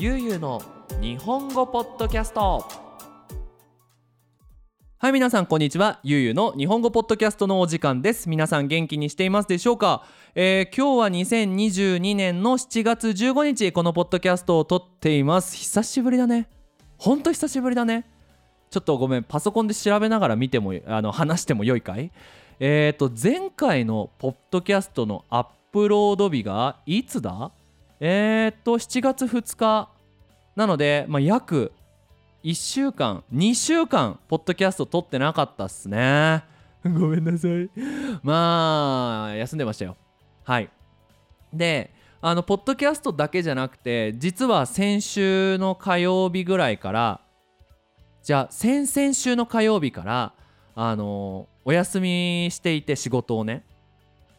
ゆうゆうの日本語ポッドキャスト。はい皆さんこんにちは。ゆうゆうの日本語ポッドキャストのお時間です。皆さん元気にしていますでしょうか、えー、今日は2022年の7月15日このポッドキャストを撮っています。久しぶりだね。ほんと久しぶりだね。ちょっとごめんパソコンで調べながら見てもあの話してもよいかい？えっ、ー、と前回のポッドキャストのアップロード日がいつだ？えっ、と7月2日。なので、まあ、約1週間2週間ポッドキャスト撮ってなかったっすね。ごめんなさい。まあ休んでましたよ。はい。であのポッドキャストだけじゃなくて実は先週の火曜日ぐらいからじゃあ先々週の火曜日からあのお休みしていて仕事をね。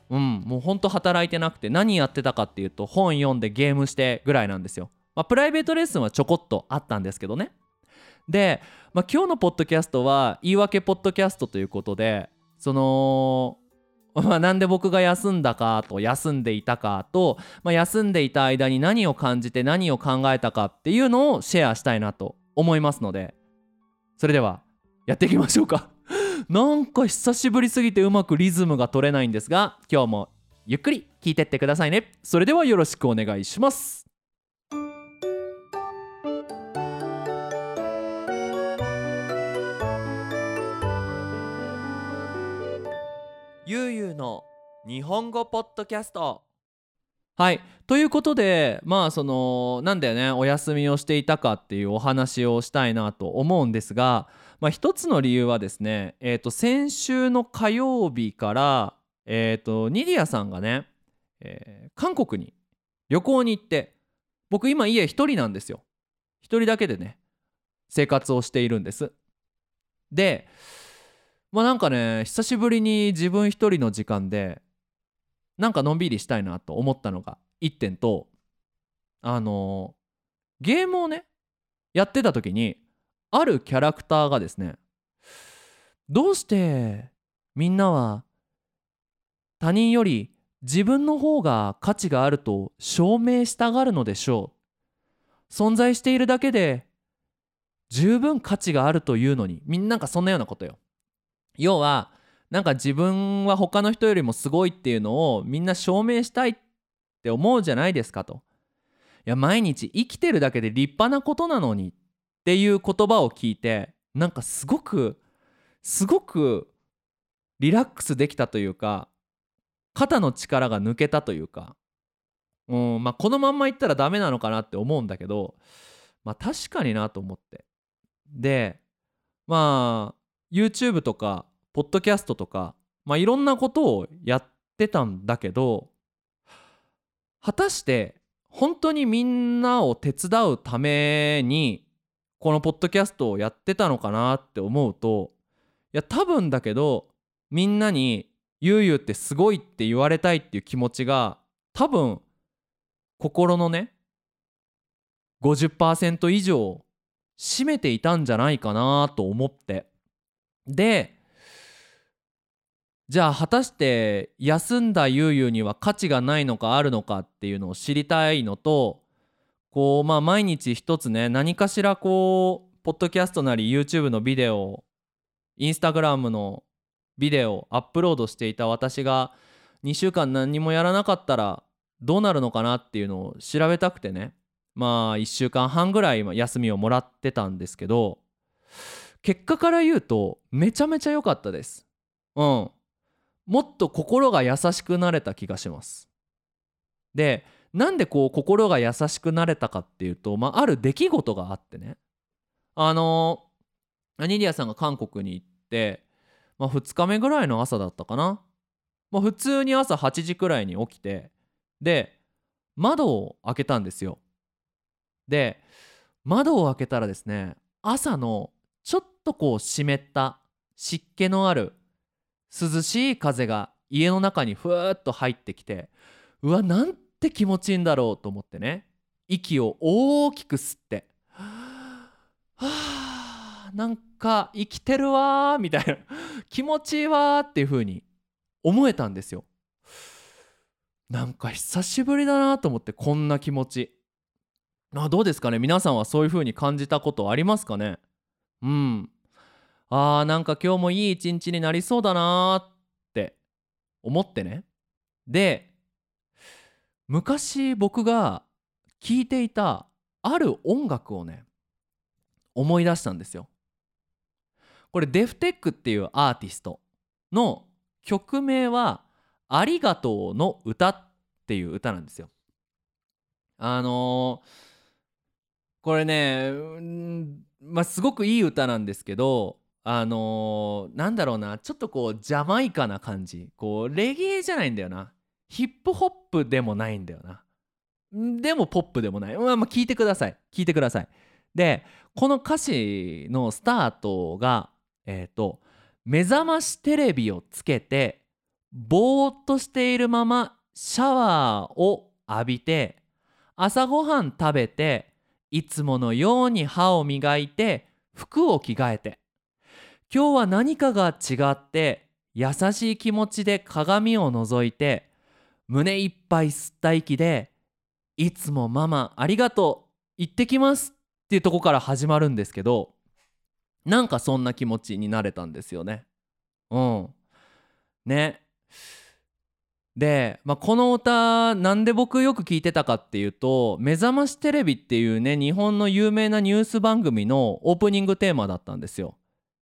うんもうほんと働いてなくて何やってたかっていうと本読んでゲームしてぐらいなんですよ、まあ、プライベートレッスンはちょこっとあったんですけどね。で、まあ、今日のポッドキャストは言い訳ポッドキャストということでそのまあ、なんで僕が休んだかと休んでいたかと、まあ、休んでいた間に何を感じて何を考えたかっていうのをシェアしたいなと思いますのでそれではやっていきましょうか。なんか久しぶりすぎてうまくリズムが取れないんですが今日もゆっくり聞いてってくださいね。それではよろしくお願いします。ゆうゆうの日本語ポッドキャスト。はい。ということでまあそのなんだよねお休みをしていたかっていうお話をしたいなと思うんですが、まあ、一つの理由はですね、えー、と先週の火曜日から、えー、とニディアさんがね、えー、韓国に旅行に行って僕今家一人なんですよ。一人だけでね生活をしているんです。でまあなんかね久しぶりに自分一人の時間でなんかのんびりしたいなと思ったのが1点とあの、ゲームをねやってた時にあるキャラクターがですねどうしてみんなは他人より自分の方が価値があると証明したがるのでしょう？存在しているだけで十分価値があるというのにみんながそんなようなことよ。要はなんか自分は他の人よりもすごいっていうのをみんな証明したいって思うじゃないですかと。いや毎日生きてるだけで立派なことなのにっていう言葉を聞いてなんかすごくすごくリラックスできたというか肩の力が抜けたというか、うんまあ、このまんまいったらダメなのかなって思うんだけど、まあ、確かになと思ってでまあ YouTube とかポッドキャストとか、まあ、いろんなことをやってたんだけど果たして本当にみんなを手伝うためにこのポッドキャストをやってたのかなって思うといや多分だけどみんなに「ゆうゆうってすごい」って言われたいっていう気持ちが多分心のね50%以上占めていたんじゃないかなと思って。でじゃあ果たして休んだゆうゆうには価値がないのかあるのかっていうのを知りたいのとこうまあ毎日一つね何かしらこうポッドキャストなり YouTube のビデオインスタグラムのビデオアップロードしていた私が2週間何もやらなかったらどうなるのかなっていうのを調べたくてね。まあ1週間半ぐらい休みをもらってたんですけど結果から言うとめちゃめちゃ良かったです。うん。もっと心が優しくなれた気がします。でなんでこう心が優しくなれたかっていうと、まあ、ある出来事があってね。あのアニリアさんが韓国に行って、まあ、2日目ぐらいの朝だったかな、まあ、普通に朝8時くらいに起きてで窓を開けたんですよ。で窓を開けたらですね朝のちょっとこう湿った湿気のある涼しい風が家の中にふーっと入ってきてうわなんて気持ちいいんだろうと思ってね。息を大きく吸ってはあなんか生きてるわみたいな。気持ちいいわっていう風に思えたんですよ。なんか久しぶりだなと思ってこんな気持ち。あどうですかね？皆さんはそういう風に感じたことありますかね？うん。あーなんか今日もいい一日になりそうだなーって思ってね。で昔僕が聴いていたある音楽をね思い出したんですよ。これデフテックっていうアーティストの曲名は「ありがとうの歌」っていう歌なんですよ。あのーこれね、うんまあ、すごくいい歌なんですけどあのーなんだろうな。ちょっとこうジャマイカな感じ。こうレゲエじゃないんだよな。ヒップホップでもないんだよな。でもポップでもない、まあ、まあ聞いてください。聞いてください。でこの歌詞のスタートがえっ、と目覚ましテレビをつけてぼーっとしているままシャワーを浴びて朝ごはん食べていつものように歯を磨いて服を着替えて。今日は何かが違って優しい気持ちで鏡を覗いて胸いっぱい吸った息でいつもママありがとう行ってきますっていうとこから始まるんですけどなんかそんな気持ちになれたんですよね。うん。ね。で、まあ、この歌なんで僕よく聞いてたかっていうと「目覚ましテレビ」っていうね日本の有名なニュース番組のオープニングテーマだったんですよ。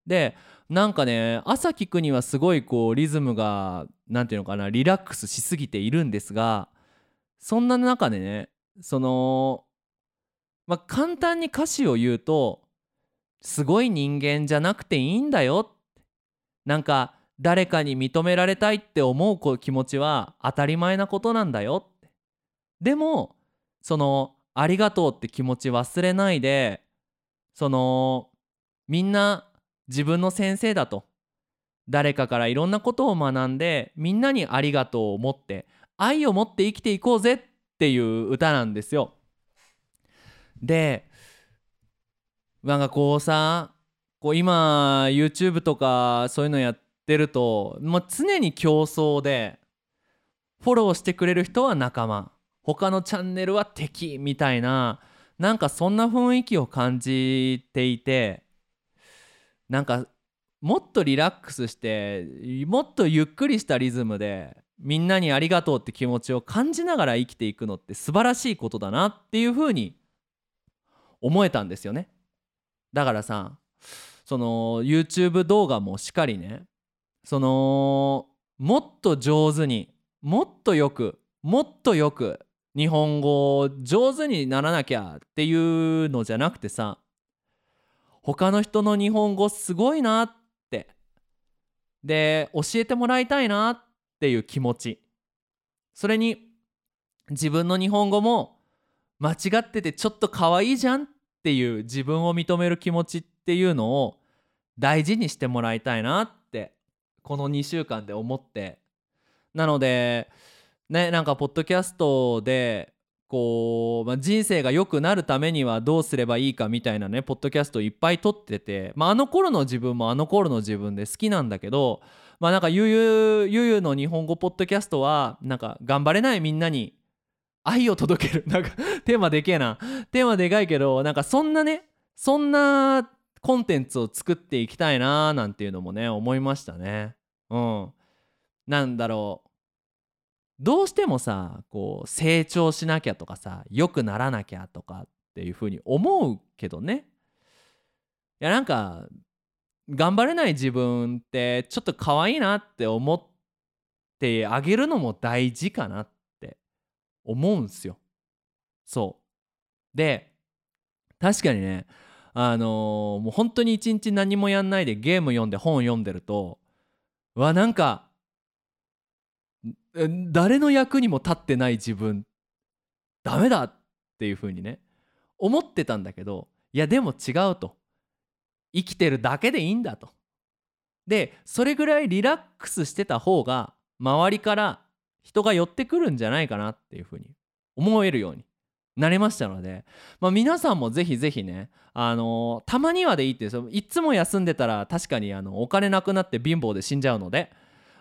でなんかね朝聞くにはすごいこうリズムが何て言うのかなリラックスしすぎているんですがそんな中でねそのまあ簡単に歌詞を言うとすごい人間じゃなくていいんだよ。なんか誰かに認められたいって思う気持ちは当たり前なことなんだよ。ってでもそのありがとうって気持ち忘れないでそのみんな自分の先生だと誰かからいろんなことを学んでみんなにありがとうを持って愛を持って生きていこうぜっていう歌なんですよ。でなんかこうさこう今 YouTube とかそういうのやってるともう常に競争でフォローしてくれる人は仲間他のチャンネルは敵みたいななんかそんな雰囲気を感じていてなんかもっとリラックスしてもっとゆっくりしたリズムでみんなにありがとうって気持ちを感じながら生きていくのって素晴らしいことだなっていうふうに思えたんですよね。だからさその YouTube 動画もしっかりねそのもっと上手にもっとよくもっとよく日本語を上手にならなきゃっていうのじゃなくてさ他の人の日本語すごいなって。で教えてもらいたいなっていう気持ち。それに自分の日本語も間違っててちょっと可愛いじゃんっていう自分を認める気持ちっていうのを大事にしてもらいたいなってこの2週間で思って。なのでねなんかポッドキャストでこう、まあ、人生が良くなるためにはどうすればいいかみたいなねポッドキャストいっぱい撮ってて、まあ、あの頃の自分もあの頃の自分で好きなんだけどまあなんかゆゆゆゆの日本語ポッドキャストはなんか頑張れないみんなに愛を届けるなんかテーマでけえなテーマでかいけどなんかそんなねそんなコンテンツを作っていきたいななんていうのもね思いましたね。うん。なんだろう。どうしてもさこう成長しなきゃとかさ良くならなきゃとかっていうふうに思うけどね。いやなんか頑張れない自分ってちょっと可愛いなって思ってあげるのも大事かなって思うんすよ。そう。で確かにねあのーもう本当に一日何もやんないでゲーム読んで本読んでるとうわなんか誰の役にも立ってない自分。ダメだっていう風にね思ってたんだけどいやでも違うと。生きてるだけでいいんだと。でそれぐらいリラックスしてた方が周りから人が寄ってくるんじゃないかなっていう風に思えるようになりましたので、まあ、皆さんもぜひぜひね、あのーたまにはでいいってそのいつも休んでたら確かにあのお金なくなって貧乏で死んじゃうので、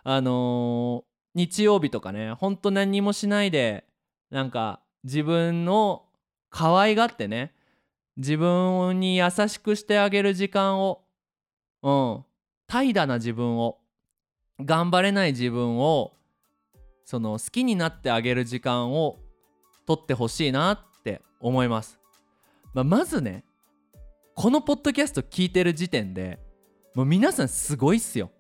あの日曜日とかねほんと何にもしないでなんか自分の可愛がってね自分に優しくしてあげる時間をうん怠惰な自分を頑張れない自分をその好きになってあげる時間を取ってほしいなって思います、まあ、まずねこのポッドキャスト聞いてる時点でもう皆さんすごいっすよ。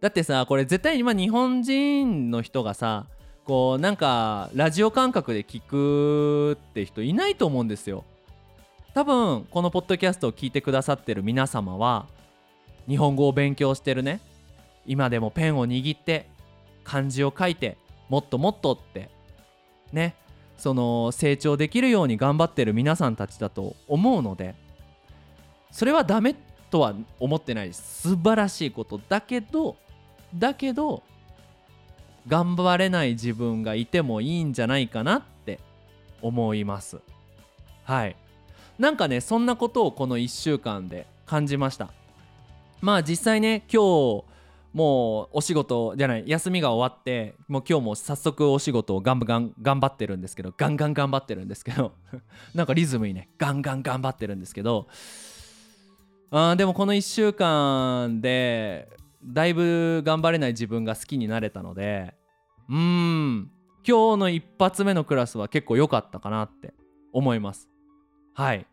だってさこれ絶対今日本人の人がさこうなんかラジオ感覚で聞くって人いないと思うんですよ。多分このポッドキャストを聞いてくださってる皆様は日本語を勉強してるね。今でもペンを握って漢字を書いてもっともっとってね。その成長できるように頑張ってる皆さんたちだと思うのでそれはダメとは思ってない。素晴らしいことだけどだけど頑張れない自分がいてもいいんじゃないかなって思います。はい。なんかねそんなことをこの1週間で感じました。まあ実際ね今日もうお仕事じゃない休みが終わってもう今日も早速お仕事をガンガン頑張ってるんですけどガンガン頑張ってるんですけど なんかリズムいいね。ガンガン頑張ってるんですけどあでもこの1週間でだいぶ頑張れない自分が好きになれたのでうーん今日の一発目のクラスは結構良かったかなって思います。はい。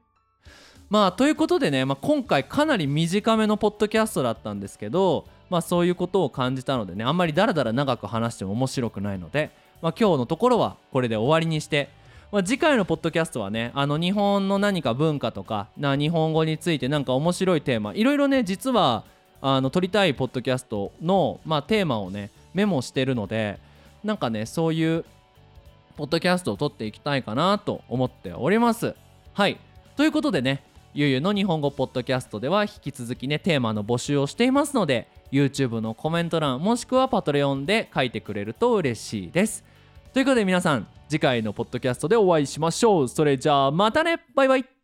まあということでね、まあ、今回かなり短めのポッドキャストだったんですけどまあそういうことを感じたのでねあんまりダラダラ長く話しても面白くないので、まあ、今日のところはこれで終わりにしてまあ、次回のポッドキャストはねあの日本の何か文化とかな日本語についてなんか面白いテーマいろいろね実はあの撮りたいポッドキャストの、まあ、テーマをねメモしてるのでなんかねそういうポッドキャストを撮っていきたいかなと思っております。はい。ということでねゆうゆうの日本語ポッドキャストでは引き続きねテーマの募集をしていますので YouTube のコメント欄もしくはパトレオンで書いてくれると嬉しいです。ということで皆さん次回のポッドキャストでお会いしましょう。それじゃあまたね。バイバイ。